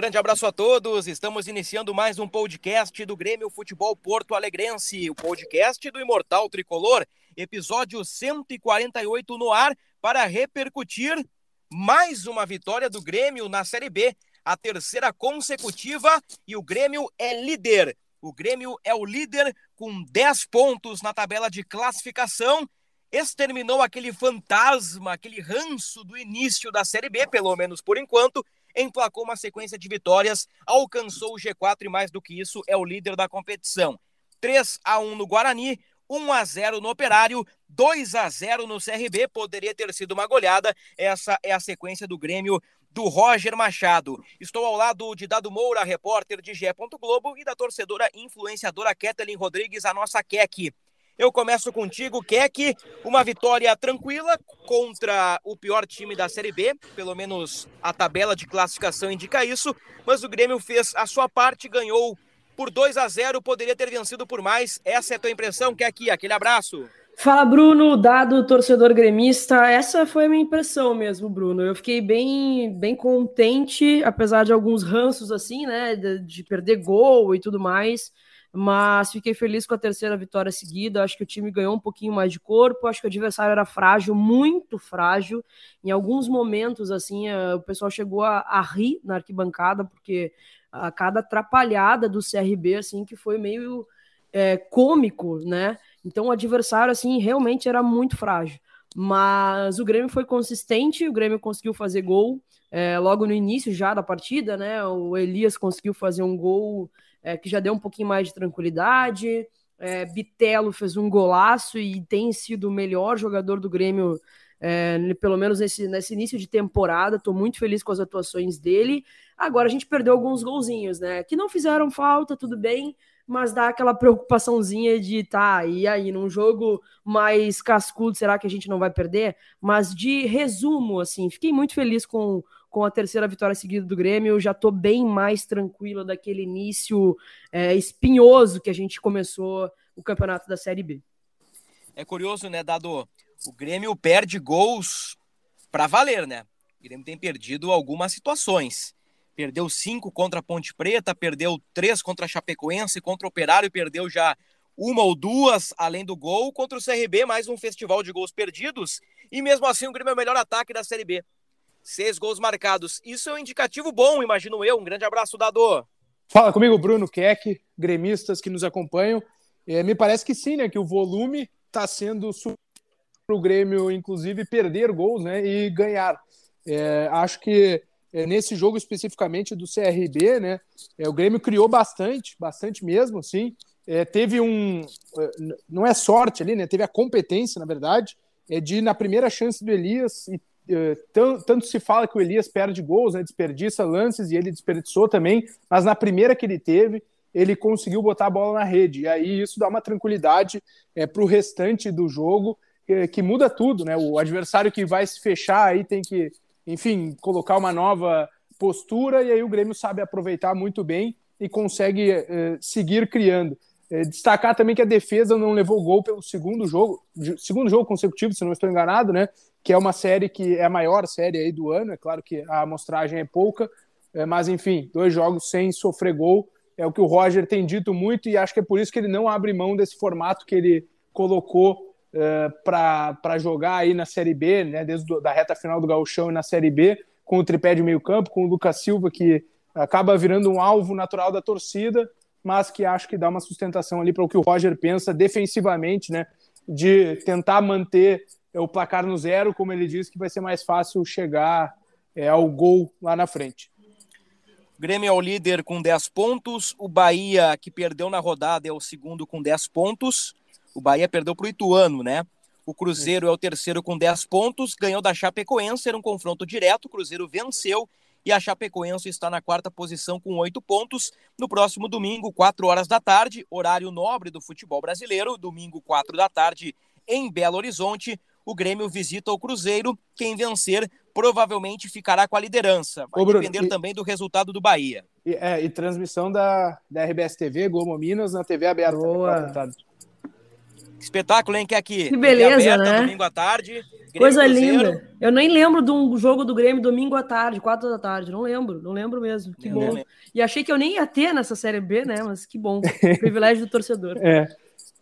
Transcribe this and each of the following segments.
Grande abraço a todos. Estamos iniciando mais um podcast do Grêmio Futebol Porto Alegrense, o podcast do Imortal Tricolor, episódio 148 no ar para repercutir mais uma vitória do Grêmio na Série B, a terceira consecutiva e o Grêmio é líder. O Grêmio é o líder com 10 pontos na tabela de classificação. Exterminou aquele fantasma, aquele ranço do início da Série B, pelo menos por enquanto, emplacou uma sequência de vitórias, alcançou o G4 e mais do que isso, é o líder da competição. 3 a 1 no Guarani, 1 a 0 no Operário, 2 a 0 no CRB, poderia ter sido uma goleada. Essa é a sequência do Grêmio do Roger Machado. Estou ao lado de Dado Moura, repórter de GE. Globo, e da torcedora influenciadora Kathleen Rodrigues, a nossa Keck. Eu começo contigo, Keck. Uma vitória tranquila contra o pior time da Série B, pelo menos a tabela de classificação indica isso, mas o Grêmio fez a sua parte, ganhou por 2 a 0, poderia ter vencido por mais. Essa é a tua impressão, Keck? Aquele abraço. Fala, Bruno, dado torcedor gremista. Essa foi a minha impressão mesmo, Bruno. Eu fiquei bem, bem contente, apesar de alguns ranços assim, né, de perder gol e tudo mais mas fiquei feliz com a terceira vitória seguida. Acho que o time ganhou um pouquinho mais de corpo. Acho que o adversário era frágil, muito frágil. Em alguns momentos, assim, eh, o pessoal chegou a, a rir na arquibancada, porque a cada atrapalhada do CRB, assim, que foi meio é, cômico, né? Então o adversário, assim, realmente era muito frágil. Mas o Grêmio foi consistente, o Grêmio conseguiu fazer gol é, logo no início já da partida, né? O Elias conseguiu fazer um gol é, que já deu um pouquinho mais de tranquilidade. É, Bitelo fez um golaço e tem sido o melhor jogador do Grêmio, é, pelo menos nesse, nesse início de temporada. Estou muito feliz com as atuações dele. Agora a gente perdeu alguns golzinhos, né? Que não fizeram falta, tudo bem, mas dá aquela preocupaçãozinha de tá, e aí, num jogo mais cascudo, será que a gente não vai perder? Mas de resumo, assim, fiquei muito feliz com com a terceira vitória seguida do Grêmio, eu já estou bem mais tranquilo daquele início é, espinhoso que a gente começou o campeonato da Série B. É curioso, né, Dado? O Grêmio perde gols para valer, né? O Grêmio tem perdido algumas situações. Perdeu cinco contra a Ponte Preta, perdeu três contra a Chapecoense, contra o Operário, perdeu já uma ou duas, além do gol, contra o CRB, mais um festival de gols perdidos. E mesmo assim, o Grêmio é o melhor ataque da Série B. Seis gols marcados. Isso é um indicativo bom, imagino eu. Um grande abraço, Dado. Fala comigo, Bruno Keck, gremistas que nos acompanham. É, me parece que sim, né? Que o volume está sendo para o Grêmio, inclusive, perder gols né, e ganhar. É, acho que é, nesse jogo especificamente do CRB, né? É, o Grêmio criou bastante, bastante mesmo, sim. É, teve um. É, não é sorte ali, né? Teve a competência, na verdade, é de, na primeira chance do Elias, e eh, tanto se fala que o Elias perde gols, né, desperdiça lances e ele desperdiçou também, mas na primeira que ele teve, ele conseguiu botar a bola na rede. E aí isso dá uma tranquilidade é, eh, para o restante do jogo, que, que, muda tudo, né? O adversário que vai se fechar aí tem que, enfim, colocar uma nova postura, e aí o Grêmio sabe aproveitar muito bem e consegue é, seguir criando. É, destacar também que a defesa não levou gol pelo segundo jogo, segundo jogo consecutivo, se não estou enganado, né? Que é uma série que é a maior série aí do ano. É claro que a amostragem é pouca, é, mas enfim, dois jogos sem sofrer gol é o que o Roger tem dito muito e acho que é por isso que ele não abre mão desse formato que ele colocou é, para jogar aí na Série B, né? Desde a da reta final do Gauchão e na Série B, com o tripé de meio campo, com o Lucas Silva que acaba virando um alvo natural da torcida mas que acho que dá uma sustentação ali para o que o Roger pensa defensivamente, né? De tentar manter o placar no zero, como ele disse, que vai ser mais fácil chegar é, ao gol lá na frente. Grêmio é o líder com 10 pontos. O Bahia, que perdeu na rodada, é o segundo com 10 pontos. O Bahia perdeu para o Ituano, né? O Cruzeiro é o terceiro com 10 pontos. Ganhou da Chapecoense, era um confronto direto. O Cruzeiro venceu e a Chapecoense está na quarta posição com oito pontos. No próximo domingo, 4 horas da tarde, horário nobre do futebol brasileiro, domingo, 4 da tarde, em Belo Horizonte, o Grêmio visita o Cruzeiro. Quem vencer provavelmente ficará com a liderança. Vai Ô, Bruno, depender e, também do resultado do Bahia. E, é, e transmissão da, da RBS TV, Globo Minas, na TV aberta. Boa. Espetáculo, hein, que aqui. Que beleza, aberta, né? Domingo à tarde. Grêmio Coisa Cruzeiro. linda. Eu nem lembro de um jogo do Grêmio domingo à tarde, quatro da tarde. Não lembro, não lembro mesmo. Que eu bom. E achei que eu nem ia ter nessa Série B, né? Mas que bom. Privilégio do torcedor. É.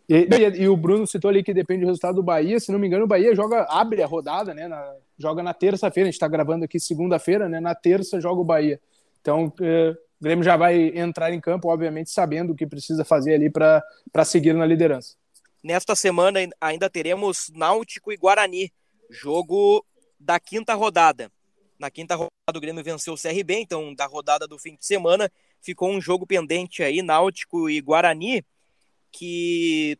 E, e, e, o Bruno citou ali que depende do resultado do Bahia. Se não me engano, o Bahia joga, abre a rodada, né? Na, joga na terça-feira. A gente está gravando aqui segunda-feira, né? Na terça joga o Bahia. Então, é, o Grêmio já vai entrar em campo, obviamente, sabendo o que precisa fazer ali para seguir na liderança. Nesta semana ainda teremos Náutico e Guarani, jogo da quinta rodada. Na quinta rodada, o Grêmio venceu o CRB, então, da rodada do fim de semana, ficou um jogo pendente aí, Náutico e Guarani que,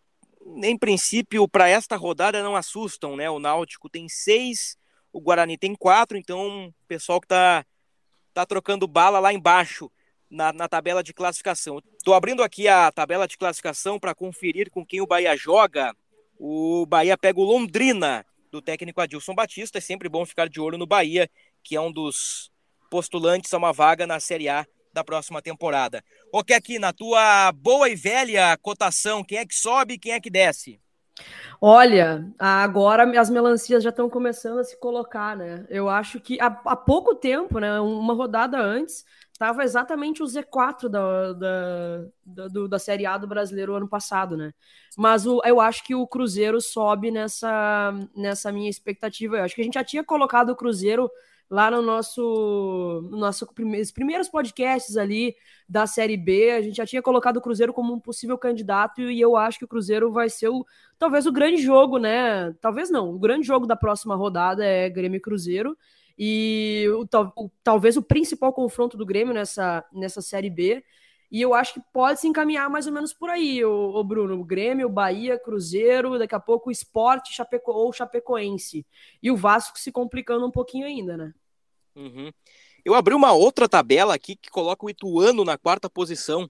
em princípio, para esta rodada não assustam, né? O Náutico tem seis, o Guarani tem quatro, então o pessoal que está tá trocando bala lá embaixo na, na tabela de classificação. Estou abrindo aqui a tabela de classificação para conferir com quem o Bahia joga. O Bahia pega o Londrina, do técnico Adilson Batista. É sempre bom ficar de olho no Bahia, que é um dos postulantes a uma vaga na Série A da próxima temporada. O que aqui na tua boa e velha cotação, quem é que sobe e quem é que desce? Olha, agora as melancias já estão começando a se colocar, né? Eu acho que há, há pouco tempo, né? Uma rodada antes, estava exatamente o Z4 da, da, da, do, da Série A do brasileiro ano passado, né? Mas o, eu acho que o Cruzeiro sobe nessa, nessa minha expectativa. Eu acho que a gente já tinha colocado o Cruzeiro lá no nosso, no nosso primeiros, primeiros podcasts ali da Série B, a gente já tinha colocado o Cruzeiro como um possível candidato e eu acho que o Cruzeiro vai ser o, talvez o grande jogo, né? Talvez não, o grande jogo da próxima rodada é Grêmio e Cruzeiro e o, o, talvez o principal confronto do Grêmio nessa, nessa Série B. E eu acho que pode se encaminhar mais ou menos por aí, o, o Bruno. Grêmio, Bahia, Cruzeiro, daqui a pouco o Esporte Chapeco, ou Chapecoense. E o Vasco se complicando um pouquinho ainda, né? Uhum. Eu abri uma outra tabela aqui que coloca o Ituano na quarta posição.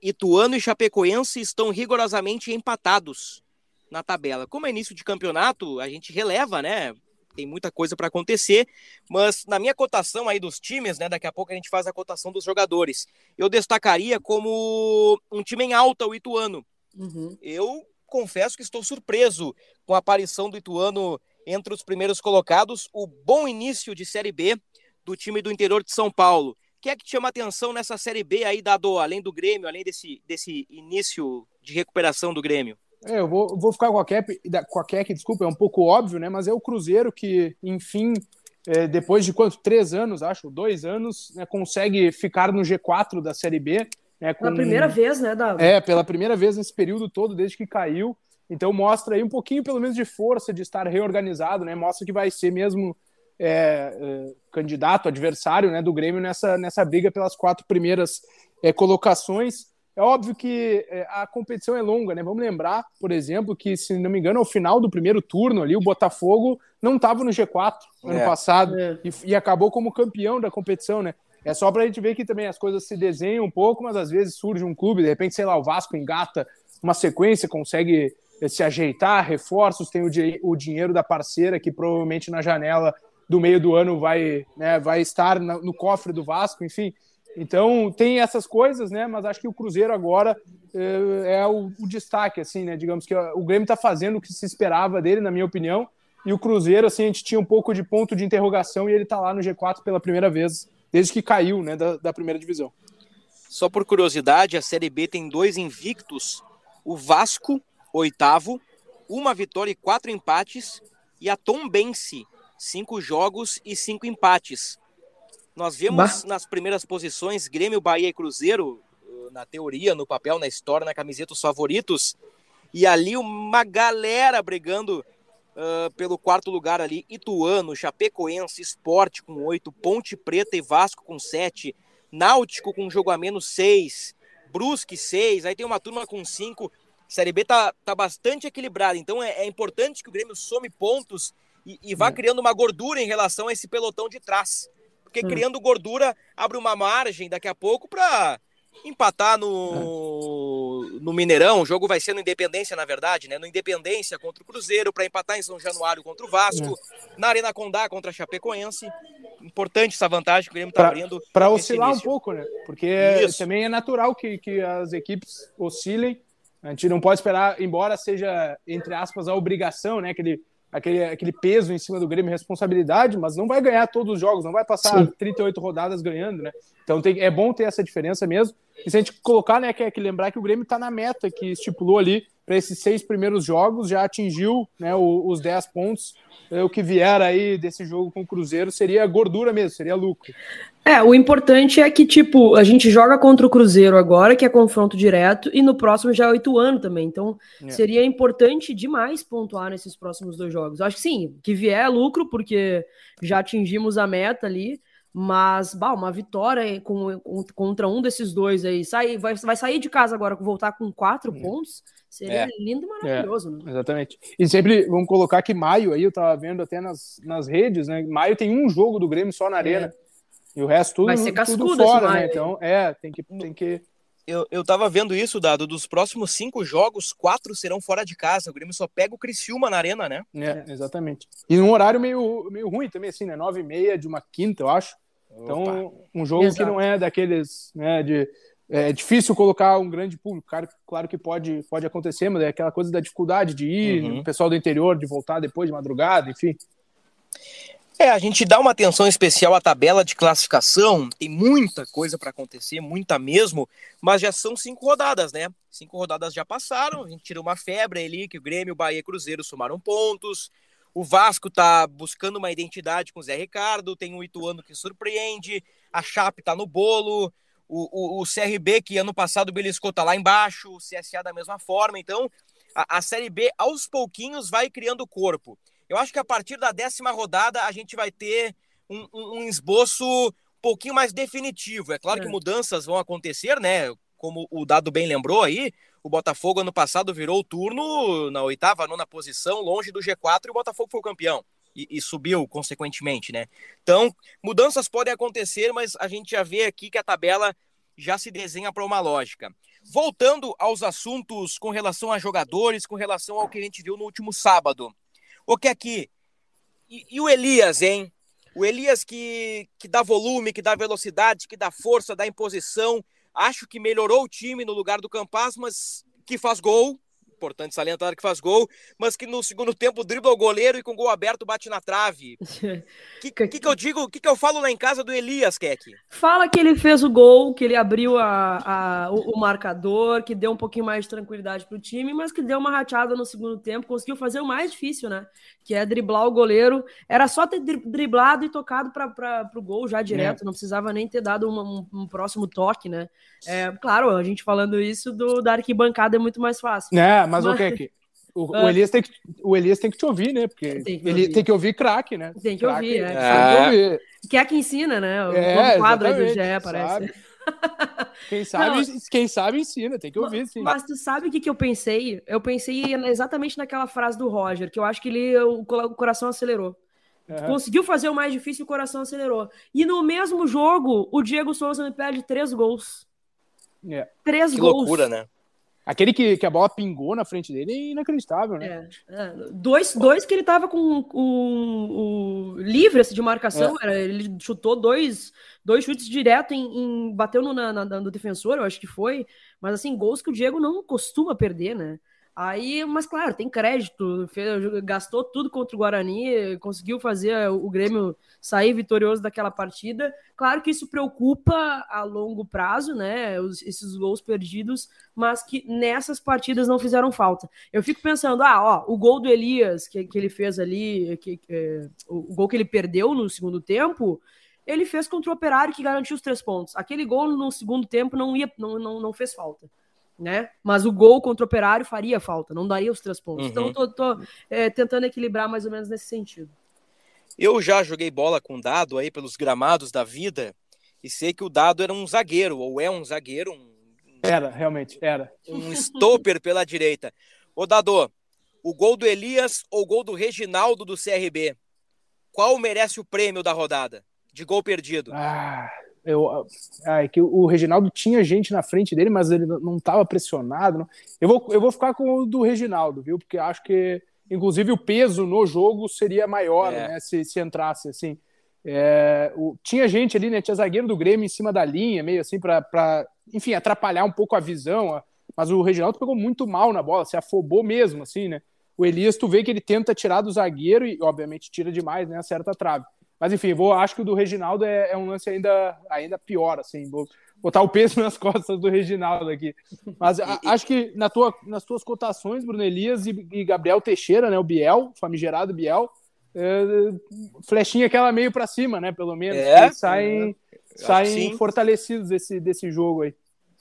Ituano e Chapecoense estão rigorosamente empatados na tabela. Como é início de campeonato, a gente releva, né? tem muita coisa para acontecer, mas na minha cotação aí dos times, né, daqui a pouco a gente faz a cotação dos jogadores. Eu destacaria como um time em alta o Ituano. Uhum. Eu confesso que estou surpreso com a aparição do Ituano entre os primeiros colocados, o bom início de Série B do time do interior de São Paulo. O que é que te chama atenção nessa Série B aí, Dado, além do Grêmio, além desse, desse início de recuperação do Grêmio? É, eu vou, vou ficar com a Cap, com a Keck, desculpa, é um pouco óbvio, né? Mas é o Cruzeiro que, enfim, é, depois de quanto? Três anos, acho, dois anos, né, consegue ficar no G4 da Série B. Né, com... Pela primeira vez, né, Davi? É, pela primeira vez nesse período todo, desde que caiu. Então mostra aí um pouquinho, pelo menos, de força de estar reorganizado, né? Mostra que vai ser mesmo é, é, candidato, adversário né, do Grêmio nessa, nessa briga pelas quatro primeiras é, colocações. É óbvio que é, a competição é longa, né? Vamos lembrar, por exemplo, que, se não me engano, ao final do primeiro turno ali, o Botafogo não estava no G4 ano é. passado é. e, e, acabou como campeão da competição, né? É só para a gente ver que também as coisas se desenham um pouco, mas às vezes surge um clube, de repente, sei lá, o Vasco engata uma sequência, consegue se ajeitar, reforços, tem o, di o dinheiro da parceira que provavelmente na janela do meio do ano vai, né, vai estar no cofre do Vasco, enfim. Então tem essas coisas, né? Mas acho que o Cruzeiro agora é, é o, o, destaque, assim, né? Digamos que o Grêmio está fazendo o que se esperava dele, na minha opinião. E o Cruzeiro, assim, a gente tinha um pouco de ponto de interrogação e ele está lá no G4 pela primeira vez, desde que caiu, né, da, da primeira divisão. Só por curiosidade, a Série B tem dois invictos: o Vasco, oitavo, uma vitória e quatro empates, e a Tombense, cinco jogos e cinco empates. Nós vemos nas primeiras posições Grêmio, Bahia e Cruzeiro, na teoria, no papel, na história, na camiseta, os favoritos. E ali uma galera brigando uh, pelo quarto lugar ali, Ituano, Chapecoense, Esporte com oito, Ponte Preta e Vasco com sete, Náutico com jogo a menos seis, Brusque seis, aí tem uma turma com cinco. Série B tá, tá bastante equilibrada, então é, é importante que o Grêmio some pontos e, e vá é. criando uma gordura em relação a esse pelotão de trás. Porque hum. criando gordura abre uma margem daqui a pouco para empatar no, no Mineirão. O jogo vai ser no Independência, na verdade, né? No Independência contra o Cruzeiro, para empatar em São Januário contra o Vasco, é. na Arena Condá contra a Chapecoense. Importante essa vantagem que o Grêmio está abrindo. Para oscilar início. um pouco, né? Porque é, também é natural que, que as equipes oscilem. A gente não pode esperar, embora seja, entre aspas, a obrigação, né? Aquele aquele, aquele peso em cima do Grêmio, responsabilidade, mas não vai ganhar todos os jogos, não vai passar Sim. 38 rodadas ganhando, né? Então tem, é bom ter essa diferença mesmo. E se a gente colocar, né, que é que lembrar que o Grêmio está na meta que estipulou ali para esses seis primeiros jogos, já atingiu né, os 10 pontos. É, o que vier aí desse jogo com o Cruzeiro seria gordura mesmo, seria lucro. É, o importante é que, tipo, a gente joga contra o Cruzeiro agora, que é confronto direto, e no próximo já é oito anos também. Então, é. seria importante demais pontuar nesses próximos dois jogos. Acho que sim, que vier é lucro, porque já atingimos a meta ali. Mas, bah, uma vitória com, contra um desses dois aí. Sai, vai, vai sair de casa agora, voltar com quatro é. pontos. Seria é. lindo e maravilhoso, é, né? Exatamente. E sempre vamos colocar que maio aí, eu tava vendo até nas, nas redes, né? Maio tem um jogo do Grêmio só na arena. É. E o resto tudo, Vai ser tudo fora, né? Então, é, tem que. Tem que... Eu, eu tava vendo isso, Dado. Dos próximos cinco jogos, quatro serão fora de casa. O Grêmio só pega o Criciúma na arena, né? É, exatamente. E num horário meio, meio ruim também, assim, né? Nove e meia de uma quinta, eu acho. Então, Opa. um jogo Exato. que não é daqueles, né, de... É difícil colocar um grande público, claro, claro que pode, pode acontecer, mas é aquela coisa da dificuldade de ir, uhum. o pessoal do interior de voltar depois de madrugada, enfim. É, a gente dá uma atenção especial à tabela de classificação, tem muita coisa para acontecer, muita mesmo, mas já são cinco rodadas, né? Cinco rodadas já passaram, a gente tirou uma febre ali, que o Grêmio, Bahia e Cruzeiro somaram pontos, o Vasco tá buscando uma identidade com o Zé Ricardo, tem o Ituano que surpreende, a Chape tá no bolo, o, o, o CRB, que ano passado beliscou, tá lá embaixo, o CSA da mesma forma. Então, a, a Série B, aos pouquinhos, vai criando corpo. Eu acho que a partir da décima rodada a gente vai ter um, um, um esboço um pouquinho mais definitivo. É claro é. que mudanças vão acontecer, né? Como o Dado bem lembrou aí, o Botafogo ano passado virou o turno na oitava, nona posição, longe do G4 e o Botafogo foi o campeão. E, e, subiu consequentemente, né? Então, mudanças podem acontecer, mas a gente já vê aqui que a tabela já se desenha para uma lógica. Voltando aos assuntos com relação a jogadores, com relação ao que a gente viu no último sábado. O que aqui? E, e o Elias, hein? O Elias que, que dá volume, que dá velocidade, que dá força, dá imposição, Acho que melhorou o time no lugar do Campas, mas que faz gol, importante salientar que faz gol, mas que no segundo tempo dribla o goleiro e com gol aberto bate na trave. O que, que, que, eu digo, o que, que eu falo lá em casa do Elias, Keck? Fala que ele fez o gol, que ele abriu a, a o, o, marcador, que deu um pouquinho mais de tranquilidade pro time, mas que deu uma rateada no segundo tempo, conseguiu fazer o mais difícil, né? Que é driblar o goleiro. Era só ter driblado e tocado para o gol já direto, é. não precisava nem ter dado uma, um, um, próximo toque, né? É, claro, a gente falando isso do, da arquibancada é muito mais fácil. É, mas, mas... o que o, o, Elias tem que, o Elias tem que te ouvir, né? Porque tem ele ouvir. tem que ouvir craque, né? Tem que ouvir, é. é. Que é que ensina, né? O é, quadro do GE, parece. Quem sabe, Não, quem sabe ensina, tem que ouvir, sim. Mas tu sabe o que, que eu pensei? Eu pensei exatamente naquela frase do Roger, que eu acho que ele, o coração acelerou. Uhum. Conseguiu fazer o mais difícil, o coração acelerou. E no mesmo jogo, o Diego Souza me perde três gols. É. Três que gols. loucura, né? Aquele que, que a bola pingou na frente dele é inacreditável, né? É, é. Dois, dois que ele tava com o, o livre assim, de marcação, é. era, ele chutou dois, dois chutes direto em, em bateu no, na, na, no defensor, eu acho que foi, mas assim, gols que o Diego não costuma perder, né? Aí, mas claro, tem crédito, fez, gastou tudo contra o Guarani, conseguiu fazer o Grêmio sair vitorioso daquela partida. Claro que isso preocupa a longo prazo, né? Os, esses gols perdidos, mas que nessas partidas não fizeram falta. Eu fico pensando, ah, ó, o gol do Elias que, que ele fez ali, que, é, o gol que ele perdeu no segundo tempo, ele fez contra o Operário que garantiu os três pontos. Aquele gol no segundo tempo não ia, não, não, não fez falta. Né? Mas o gol contra o Operário faria falta, não daria os três pontos. Então, Uhum. Então, tô, tô é, tentando equilibrar mais ou menos nesse sentido. Eu já joguei bola com dado aí pelos gramados da vida e sei que o dado era um zagueiro, ou é um zagueiro, um, Era, realmente, era. um stopper pela direita. Ô Dado, o gol do Elias ou o gol do Reginaldo do CRB? Qual merece o prêmio da rodada de gol perdido? Ah, eu, ah, é que o Reginaldo tinha gente na frente dele, mas ele não estava pressionado. Não. Eu, vou, eu vou ficar com o do Reginaldo, viu? Porque acho que, inclusive, o peso no jogo seria maior, É. né? Se, se entrasse assim. É, o- tinha gente ali, né? Tinha zagueiro do Grêmio em cima da linha, meio assim, para, enfim, atrapalhar um pouco a visão. Mas o Reginaldo pegou muito mal na bola, se afobou mesmo, assim, né? O Elias, tu vê que ele tenta tirar do zagueiro e, obviamente, tira demais, né? Acerta a trave. Mas enfim, vou, acho que o do Reginaldo é, é um lance ainda, ainda pior, assim. Vou botar o peso nas costas do Reginaldo aqui. Mas a- acho que na tua, nas tuas cotações, Bruno Elias e, e Gabriel Teixeira, né? O Biel, famigerado Biel, é, flechinha aquela meio para cima, né? Pelo menos. É? saem que saem fortalecidos desse, desse jogo aí.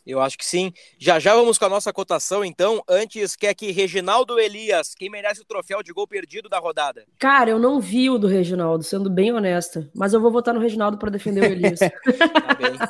Eu acho que sim. Já já vamos com a nossa cotação, então. Antes, quer que Reginaldo Elias, quem merece o troféu de gol perdido da rodada? Cara, eu não vi o do Reginaldo, sendo bem honesta. Mas eu vou votar no Reginaldo para defender o Elias.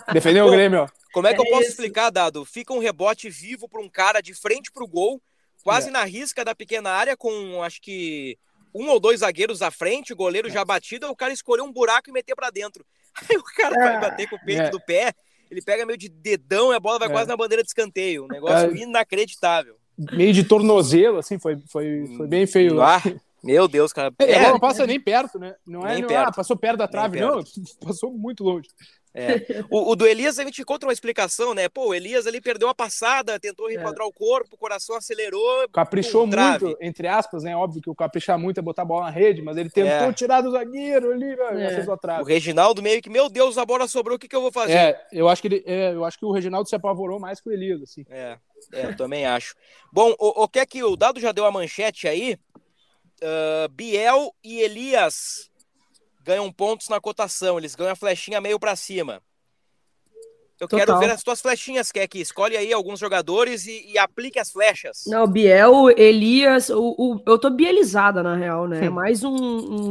Tá. Defendeu o Grêmio, ó. Como é que eu É posso isso. explicar, Dado? Fica um rebote vivo para um cara de frente para o gol, quase É. na risca da pequena área, com acho que um ou dois zagueiros à frente, o goleiro É. já batido, o cara escolheu um buraco e meter para dentro. Aí o cara vai bater com o peito é. do pé, ele pega meio de dedão e a bola vai É. quase na bandeira de escanteio. Um negócio Cara, inacreditável. Meio de tornozelo, assim, foi, foi, foi bem feio. Ah, meu Deus, cara. É, a É, bola passa nem perto, né? Não é, Nem não, perto. Ah, passou perto da trave, não, passou muito longe. É. O, o do Elias a gente encontra uma explicação, né? Pô, o Elias ali perdeu a passada, tentou reenquadrar o corpo, o coração acelerou. Caprichou muito, entre aspas, né? Óbvio que o caprichar muito é botar a bola na rede, mas ele tentou É. tirar do zagueiro ali, né? É. O. Reginaldo meio que, meu Deus, a bola sobrou, o que, que eu vou fazer? É, eu acho que ele, é, eu acho que o Reginaldo se apavorou mais que o Elias, assim. É, é, eu também acho. Bom, o, o que é que o Dado já deu a manchete aí? Ah, Biel e Elias ganham pontos na cotação, eles ganham a flechinha meio pra cima. Eu quero Total. ver as tuas flechinhas, quer que escolhe aí alguns jogadores e, e aplique as flechas. Não, Biel, Elias, o, o- eu tô bielizada, na real, né? Mais um,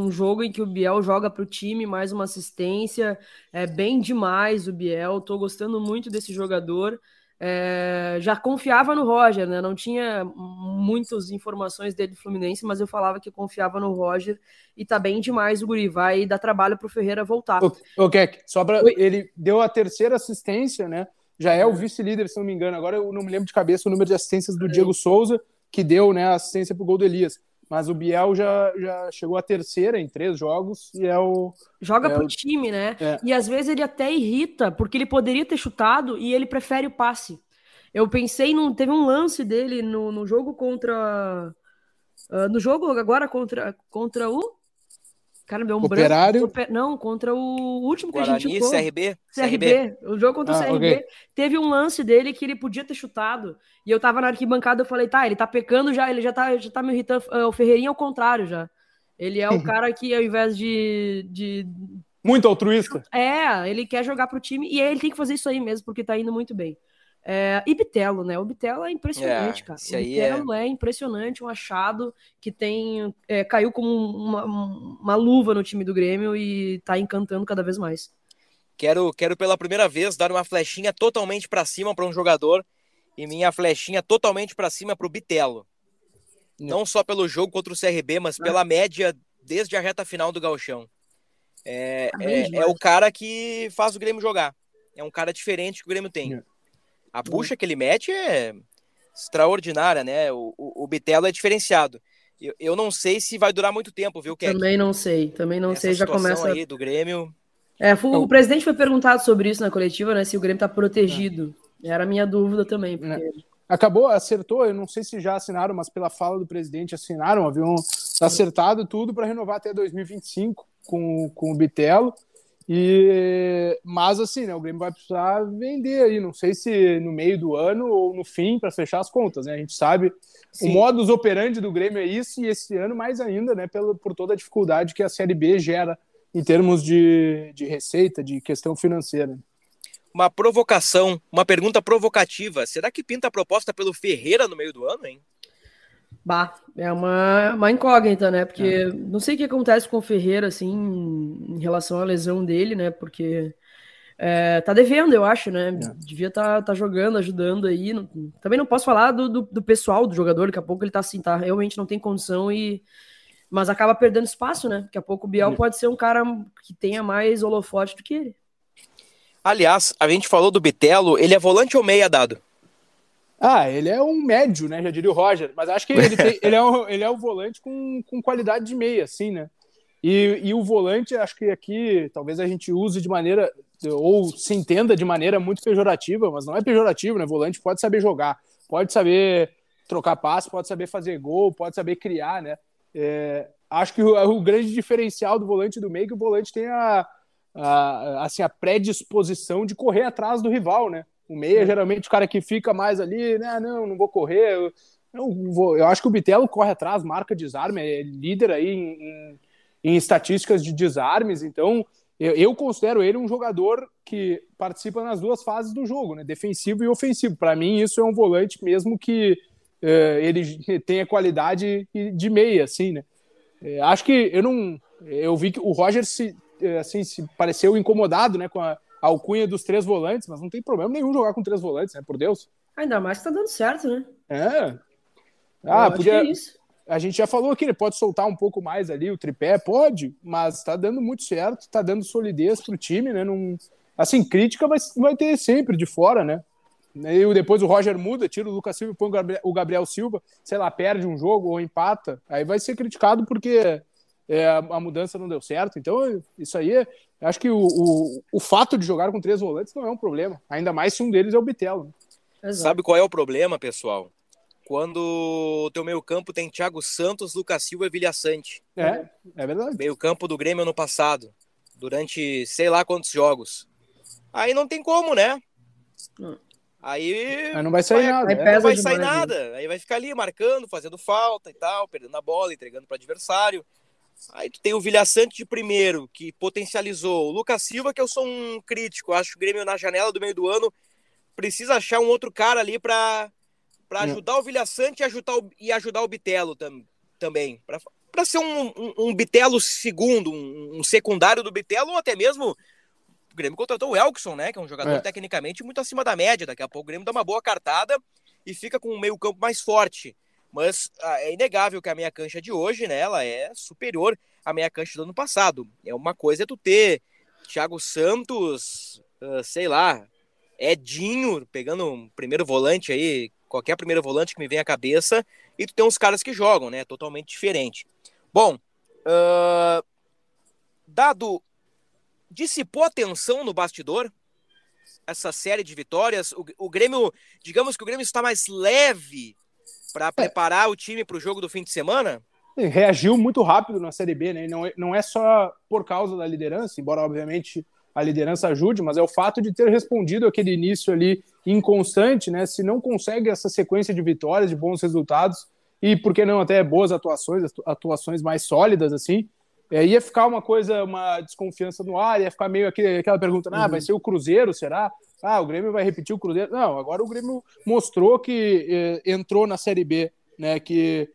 um jogo em que o Biel joga pro time, mais uma assistência. É bem demais o Biel, tô gostando muito desse jogador. É, já confiava no Roger, né? Não tinha muitas informações dele do Fluminense, mas eu falava que confiava no Roger e tá bem demais o Guri. Vai dar trabalho pro Ferreira voltar. O, o Keck, só pra, Oi. ele deu a terceira assistência, né? Já é o vice-líder, se não me engano. Agora eu não me lembro de cabeça o número de assistências do Diego Souza, que deu né, a assistência pro gol do Elias. Mas o Biel já, já chegou à terceira em três jogos e é o. Joga É, pro o- time, né? é. E às vezes ele até irrita, porque ele poderia ter chutado e ele prefere o passe. Eu pensei, num, teve um lance dele no, no jogo contra. ah, no jogo agora contra, contra o. Cara, deu um Operário? branco. Ope- Não, contra o último que a gente chutou. CRB, CRB. O jogo contra o Ah, CRB. ok. Teve um lance dele que ele podia ter chutado. E eu tava na arquibancada, eu falei, tá, ele tá pecando já, ele já tá, já tá me irritando. Ah, O Ferreirinha é o contrário já. Ele é o cara que, ao invés de, de Muito altruísta. é, ele quer jogar pro time e ele tem que fazer isso aí mesmo, porque tá indo muito bem. É, e Bitelo, né? O Bitelo é impressionante, É, cara. O aí é- Bitelo é... impressionante, um achado que tem é, caiu como uma, uma luva no time do Grêmio e tá encantando cada vez mais. Quero, quero pela primeira vez dar uma flechinha totalmente pra cima para um jogador e minha flechinha totalmente pra cima pro Bitelo. Não só pelo jogo contra o CRB, mas pela média desde a reta final do Gauchão. É, bem é, é o cara que faz o Grêmio jogar. É um cara diferente que o Grêmio tem. É. A bucha que ele mete é extraordinária, né? O, o, o Bitelo é diferenciado. Eu, eu não sei se vai durar muito tempo, viu, Keck? Também não sei, também não Essa sei, já começa. aí do Grêmio. É, foi- o presidente foi perguntado sobre isso na coletiva, né? Se o Grêmio tá protegido. Era a minha dúvida também, porque Acabou, acertou. Eu não sei se já assinaram, mas pela fala do presidente assinaram. Haviam acertado tudo para renovar até 2025 com, com o Bitelo. E, mas assim, né, o Grêmio vai precisar vender aí. Não sei se no meio do ano ou no fim para fechar as contas. Né? A gente sabe Sim. o modus operandi do Grêmio é isso, e esse ano mais ainda, né, pelo, por toda a dificuldade que a Série B gera em termos de, de receita, de questão financeira. uma provocação, uma pergunta provocativa. Será que pinta a proposta pelo Ferreira no meio do ano, hein? Bah, é uma, uma incógnita, né? Porque é. não sei o que acontece com o Ferreira, assim, em relação à lesão dele, né? Porque é, tá devendo, eu acho, né? É. Devia estar tá, tá jogando, ajudando aí. Também não posso falar do, do, do, pessoal do jogador, daqui a pouco ele tá assim, tá? Realmente não tem condição e. Mas acaba perdendo espaço, né? Daqui a pouco o Biel pode ser um cara que tenha mais holofote do que ele. Aliás, a gente falou do Bitelo, ele é volante ou meia dado? Ah, ele é um médio, né? Já diria o Roger. Mas acho que ele, tem, ele, é, um, ele é um volante com, com qualidade de meia, assim, né? E, e o volante, acho que aqui talvez a gente use de maneira, ou se entenda de maneira muito pejorativa, mas não é pejorativo, né? Volante pode saber jogar, pode saber trocar passe, pode saber fazer gol, pode saber criar, né? É, acho que o, o, grande diferencial do volante do meio é que o volante tem a, a, assim, a predisposição de correr atrás do rival, né? O meia, é. geralmente, o cara que fica mais ali, né? Não, não vou correr. Eu, eu, vou, eu acho que o Bitelo corre atrás, marca desarme, é líder aí em, em, em estatísticas de desarmes. Então, eu, eu, considero ele um jogador que participa nas duas fases do jogo, né? Defensivo e ofensivo. Para mim, isso é um volante mesmo que uh, ele tenha qualidade de meia, assim, né? Uh, acho que eu não. Eu vi que o Roger se, assim, se pareceu incomodado, né, com a alcunha dos três volantes, mas não tem problema nenhum jogar com três volantes, né? Por Deus. Ainda mais que tá dando certo, né? É. Ah, podia... É a gente já falou aqui, ele pode soltar um pouco mais ali o tripé, pode, mas tá dando muito certo, tá dando solidez pro time, né? Não... Assim, crítica vai, vai ter sempre de fora, né? E depois o Roger muda, tira o Lucas Silva e põe o Gabriel, o Gabriel Silva, sei lá, perde um jogo ou empata, aí vai ser criticado porque é, a mudança não deu certo. Então, isso aí, é, acho que o, o, o, fato de jogar com três volantes não é um problema, ainda mais se um deles é o Bitelo. Né? Sabe qual é o problema, pessoal? Quando o teu meio campo tem Thiago Santos, Lucas Silva e Vilha Sante. É, é verdade. Meio campo do Grêmio ano passado, durante sei lá quantos jogos. Aí não tem como, né? Hum. Aí, aí não vai sair vai, nada. Aí não vai sair nada. Aí vai ficar ali marcando, fazendo falta e tal, perdendo a bola, entregando para adversário. Aí tu tem o Vilhaçante de primeiro, que potencializou. O Lucas Silva, que eu sou um crítico. Acho que o Grêmio na janela do meio do ano precisa achar um outro cara ali para para hum. ajudar o Vilhaçante e ajudar o, e ajudar o Bitelo tam, também. Para ser um, um, um, Bitelo segundo, um, um, secundário do Bitelo, ou até mesmo o Grêmio contratou o Elkson, né? Que é um jogador é. tecnicamente muito acima da média. Daqui a pouco o Grêmio dá uma boa cartada e fica com um meio campo mais forte. Mas ah, é inegável que a meia cancha de hoje, né, ela é superior à meia cancha do ano passado. É uma coisa é tu ter Thiago Santos, uh, sei lá, Edinho, pegando um primeiro volante aí, qualquer primeiro volante que me vem à cabeça, e tu tem uns caras que jogam, né, totalmente diferente. Bom, uh, dado, dissipou a tensão no bastidor, essa série de vitórias, o, o Grêmio, digamos que o Grêmio está mais leve para é. preparar o time para o jogo do fim de semana? reagiu muito rápido na Série B, né? Não é, não é só por causa da liderança, embora obviamente a liderança ajude, mas é o fato de ter respondido aquele início ali inconstante, né? Se não consegue essa sequência de vitórias, de bons resultados e por que não até boas atuações, atuações mais sólidas assim, é, ia ficar uma coisa, uma desconfiança no ar, ia ficar meio aquele, aquela pergunta, ah, vai uhum. ser o Cruzeiro, será? Ah, o Grêmio vai repetir o Cruzeiro? Não, agora o Grêmio mostrou que eh, entrou na Série B, né? Que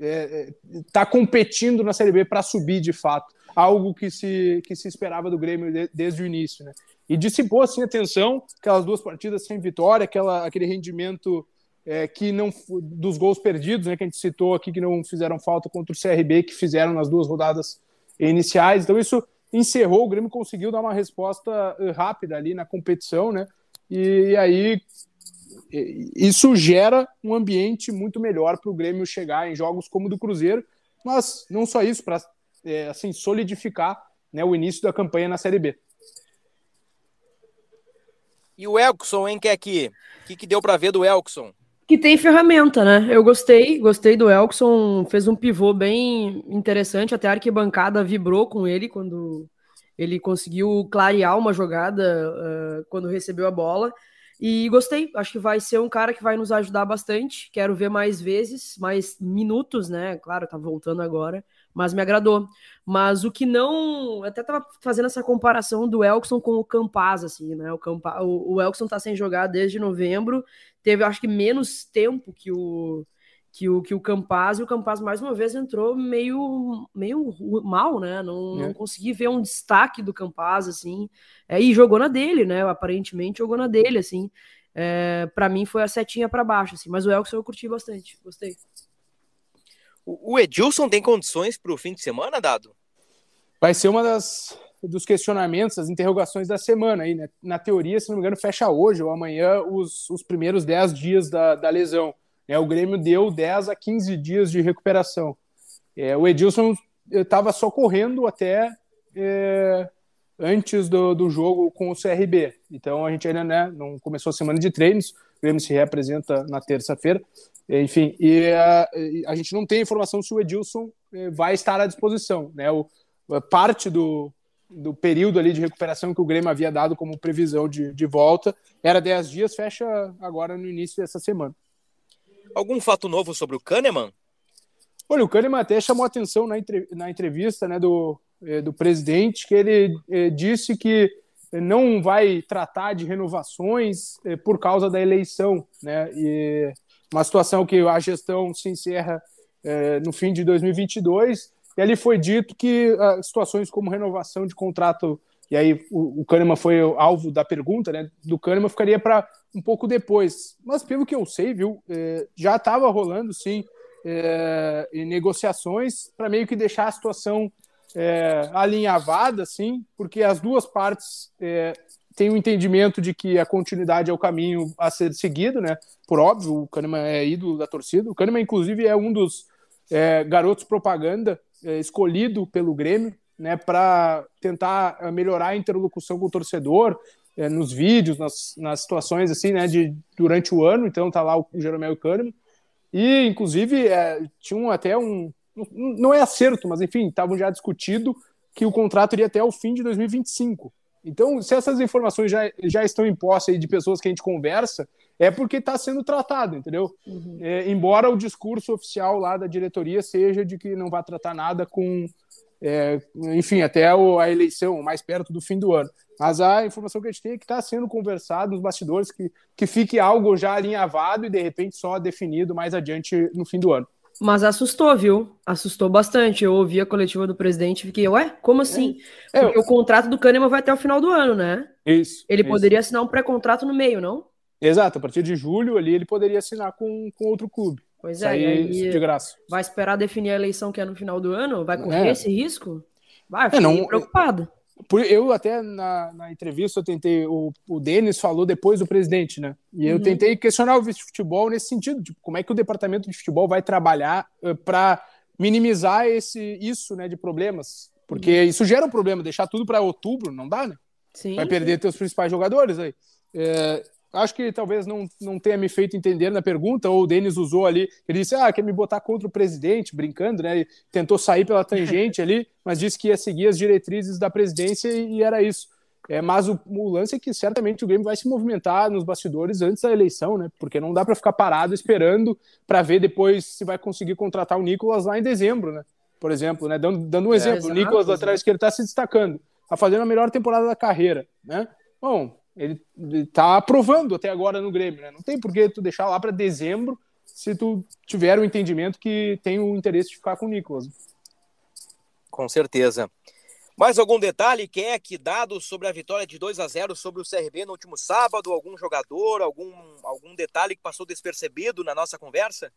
está eh, eh competindo na Série B para subir de fato, algo que se, que se esperava do Grêmio de, desde o início, né? E dissipou assim a tensão, aquelas duas partidas sem vitória, aquela, aquele rendimento é, que não dos gols perdidos, né? Que a gente citou aqui que não fizeram falta contra o CRB, que fizeram nas duas rodadas iniciais. Então isso encerrou, o Grêmio conseguiu dar uma resposta eh, rápida ali na competição, né? E, e aí isso gera um ambiente muito melhor para o Grêmio chegar em jogos como o do Cruzeiro, mas não só isso, para é, assim, solidificar né, o início da campanha na Série B. E o Elkson, hein, que é aqui? O que, que deu para ver do Elkson? Que tem ferramenta, né? Eu gostei, gostei do Elkson, fez um pivô bem interessante, até a arquibancada vibrou com ele quando ele conseguiu clarear uma jogada uh, quando recebeu a bola. E gostei, acho que vai ser um cara que vai nos ajudar bastante. Quero ver mais vezes, mais minutos, né? Claro, tá voltando agora, mas me agradou. Mas o que não. Até tava fazendo essa comparação do Elkson com o Campaz, assim, né? O, Campa, o, o Elkson tá sem jogar desde novembro, teve, acho que, menos tempo que o. Que o, que o Campaz, e o Campaz mais uma vez entrou meio, meio mal, né? Não, é. não consegui ver um destaque do Campaz, assim. É, e jogou na dele, né? Aparentemente jogou na dele, assim. É, para mim foi a setinha para baixo, assim. Mas o Elkson eu curti bastante, gostei. O Edilson tem condições para o fim de semana, Dado? Vai ser uma das dos questionamentos, das interrogações da semana aí, né? Na teoria, se não me engano, fecha hoje ou amanhã os, os primeiros 10 dias da, da lesão. É, o Grêmio deu 10 a 15 dias de recuperação. É, o Edilson estava só correndo até é, antes do, do jogo com o CRB. Então a gente ainda né, não começou a semana de treinos. O Grêmio se reapresenta na terça-feira. Enfim, e a, a, gente não tem informação se o Edilson eh, vai estar à disposição. Né? O, parte do, do período ali de recuperação que o Grêmio havia dado como previsão de, de volta era 10 dias, fecha agora no início dessa semana. Algum fato novo sobre o Kahneman? Olha, o Kahneman até chamou atenção na, entre, na entrevista né, do, eh, do presidente, que ele eh, disse que não vai tratar de renovações por causa da eleição, né? E uma situação que a gestão se encerra é, no fim de 2022, e ali foi dito que uh, situações como renovação de contrato, e aí o, o Kahneman foi alvo da pergunta, né, do Kahneman ficaria para um pouco depois, mas pelo que eu sei, viu, é, já estava rolando, sim, é, negociações para meio que deixar a situação é, alinhavada, assim, porque as duas partes é, tem o entendimento de que a continuidade é o caminho a ser seguido, né? Por óbvio, o Kahneman é ídolo da torcida. O Kahneman, inclusive, é um dos é, garotos propaganda é, escolhido pelo Grêmio, né? Para tentar é, melhorar a interlocução com o torcedor é, nos vídeos, nas, nas situações assim, né? De durante o ano. Então tá lá o Jeromel Kahneman e, inclusive, é, tinham até um não é acerto, mas enfim, estavam já discutido que o contrato iria até o fim de 2025. Então, se essas informações já, já estão em posse aí de pessoas que a gente conversa, é porque está sendo tratado, entendeu? Uhum. É, embora o discurso oficial lá da diretoria seja de que não vai tratar nada com, é, enfim, até a eleição, mais perto do fim do ano. Mas a informação que a gente tem é que está sendo conversado nos bastidores, que, que fique algo já alinhavado e de repente só definido mais adiante no fim do ano. Mas assustou, viu? Assustou bastante. Eu ouvi a coletiva do presidente e fiquei, ué, como assim? É. Porque é. o contrato do Kahneman vai até o final do ano, né? Isso. Ele isso. poderia assinar um pré-contrato no meio, não? Exato, a partir de julho ali ele poderia assinar com, com outro clube. Pois é, aí, de graça. Vai esperar definir a eleição que é no final do ano? Vai correr é. esse risco? Vai, fiquei é, não, preocupado. Eu até na, na entrevista eu tentei, o, o Denis falou depois do presidente, né? E eu uhum. tentei questionar o vice-futebol nesse sentido, tipo, como é que o departamento de futebol vai trabalhar uh, eh, para minimizar esse, isso, né, de problemas? Porque uhum. isso gera um problema, deixar tudo para outubro, não dá, né? Sim, vai perder teus principais jogadores aí. É, acho que talvez não, não tenha me feito entender na pergunta, ou o Denis usou ali, ele disse, ah, quer me botar contra o presidente, brincando, né? E tentou sair pela tangente ali, mas disse que ia seguir as diretrizes da presidência e, e era isso. É, mas o, o, lance é que certamente o Grêmio vai se movimentar nos bastidores antes da eleição, né? Porque não dá para ficar parado esperando para ver depois se vai conseguir contratar o Nicolas lá em dezembro, né? Por exemplo, né? Dando, dando um é, exemplo, exato, o Nicolas atrás que ele está se destacando, está fazendo a melhor temporada da carreira, né? Bom, ele está aprovando até agora no Grêmio, né? Não tem por que tu deixar lá para dezembro se tu tiver o entendimento que tem o interesse de ficar com o Nicolas. Com certeza. Mais algum detalhe, que é que dado sobre a vitória de 2 a 0 sobre o CRB no último sábado? Algum jogador, algum, algum detalhe que passou despercebido na nossa conversa?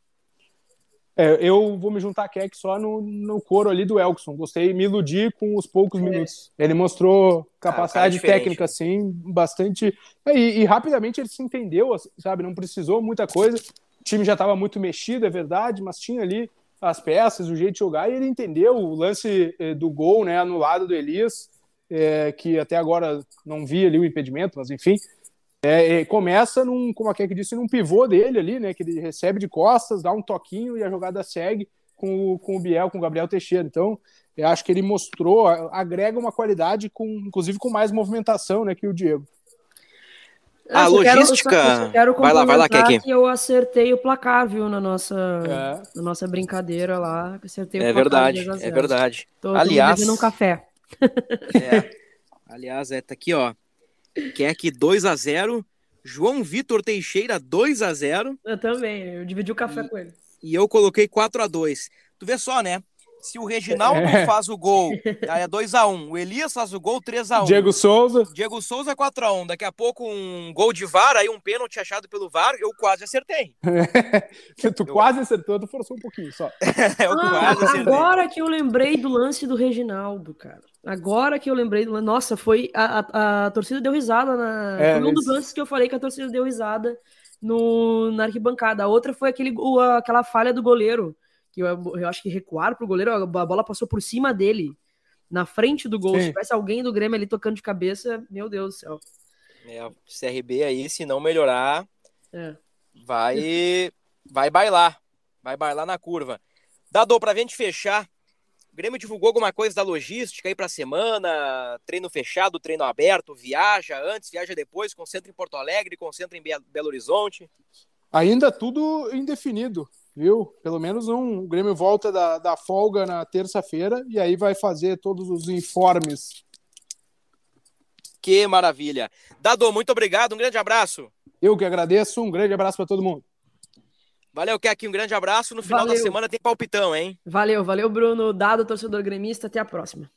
É, eu vou me juntar a Keck só no, no coro ali do Elkson. Gostei, me iludi com os poucos é. minutos. Ele mostrou capacidade ah, técnica, assim, bastante. É, e, e, rapidamente ele se entendeu, sabe? Não precisou muita coisa. O time já estava muito mexido, é verdade, mas tinha ali as peças, o jeito de jogar, e ele entendeu o lance eh, do gol, né, anulado do Elias, é, que até agora não vi ali o impedimento, mas enfim, é, começa num, como a Keck disse, num pivô dele ali, né? Que ele recebe de costas, dá um toquinho e a jogada segue com, com o Biel, com o Gabriel Teixeira. Então, eu acho que ele mostrou, agrega uma qualidade, com, inclusive com mais movimentação né, que o Diego. A Eu só quero- logística. eu quero vai lá, vai lá, Keke. que eu acertei o placar, viu, na nossa, É. na nossa brincadeira lá. Acertei o É placar verdade, 2 a é 0. verdade. Tô, tô Aliás- bebendo um café. É. Aliás, é, tá aqui, ó. Keck 2x0. João Vitor Teixeira 2x0. Eu também, eu dividi o café com ele. E eu coloquei 4x2. Tu vê só, né? Se o Reginaldo É. faz o gol, aí é 2x1. O Elias faz o gol 3x1. Diego Souza. Diego Souza 4x1. Daqui a pouco um gol de VAR, aí um pênalti achado pelo VAR, eu quase acertei. tu quase acertou, tu forçou um pouquinho só. eu Ah, quase acertei. agora que eu lembrei do lance do Reginaldo, cara. Agora que eu lembrei do lance. Nossa, foi. A, a, a torcida deu risada na. É, foi um dos lances que eu falei que a torcida deu risada no, na arquibancada. A outra foi aquele, o- aquela falha do goleiro. Que eu, eu acho que recuaram pro goleiro, a bola passou por cima dele. Na frente do gol. Sim. Se tivesse alguém do Grêmio ali tocando de cabeça, meu Deus do céu. É, o CRB aí, se não melhorar, É. vai vai bailar. Vai bailar na curva. Dado, pra gente fechar, o Grêmio divulgou alguma coisa da logística aí pra semana? Treino fechado, treino aberto, viaja antes, viaja depois, concentra em Porto Alegre, concentra em Be- Belo Horizonte. Ainda tudo indefinido, viu? Pelo menos um, o Grêmio volta da, da folga na terça-feira e aí vai fazer todos os informes. Que maravilha. Dado, muito obrigado, um grande abraço. Eu que agradeço, um grande abraço para todo mundo. Valeu, Kek, um grande abraço. No final da Valeu. semana tem palpitão, hein? Valeu, valeu, Bruno. Dado, torcedor gremista. Até a próxima.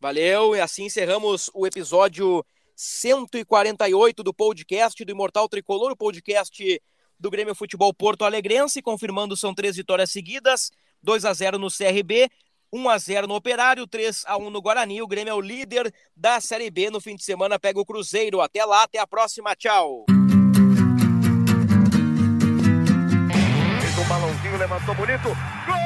Valeu, e assim encerramos o episódio 148 do podcast do Imortal Tricolor, o podcast do Grêmio Futebol Porto Alegrense, confirmando são três vitórias seguidas, 2 a 0 no CRB, 1 a 0 no Operário, 3 a 1 no Guarani. O Grêmio é o líder da Série B. No fim de semana pega o Cruzeiro. Até lá, até a próxima. Tchau. Fez um balãozinho, levantou bonito. Gol!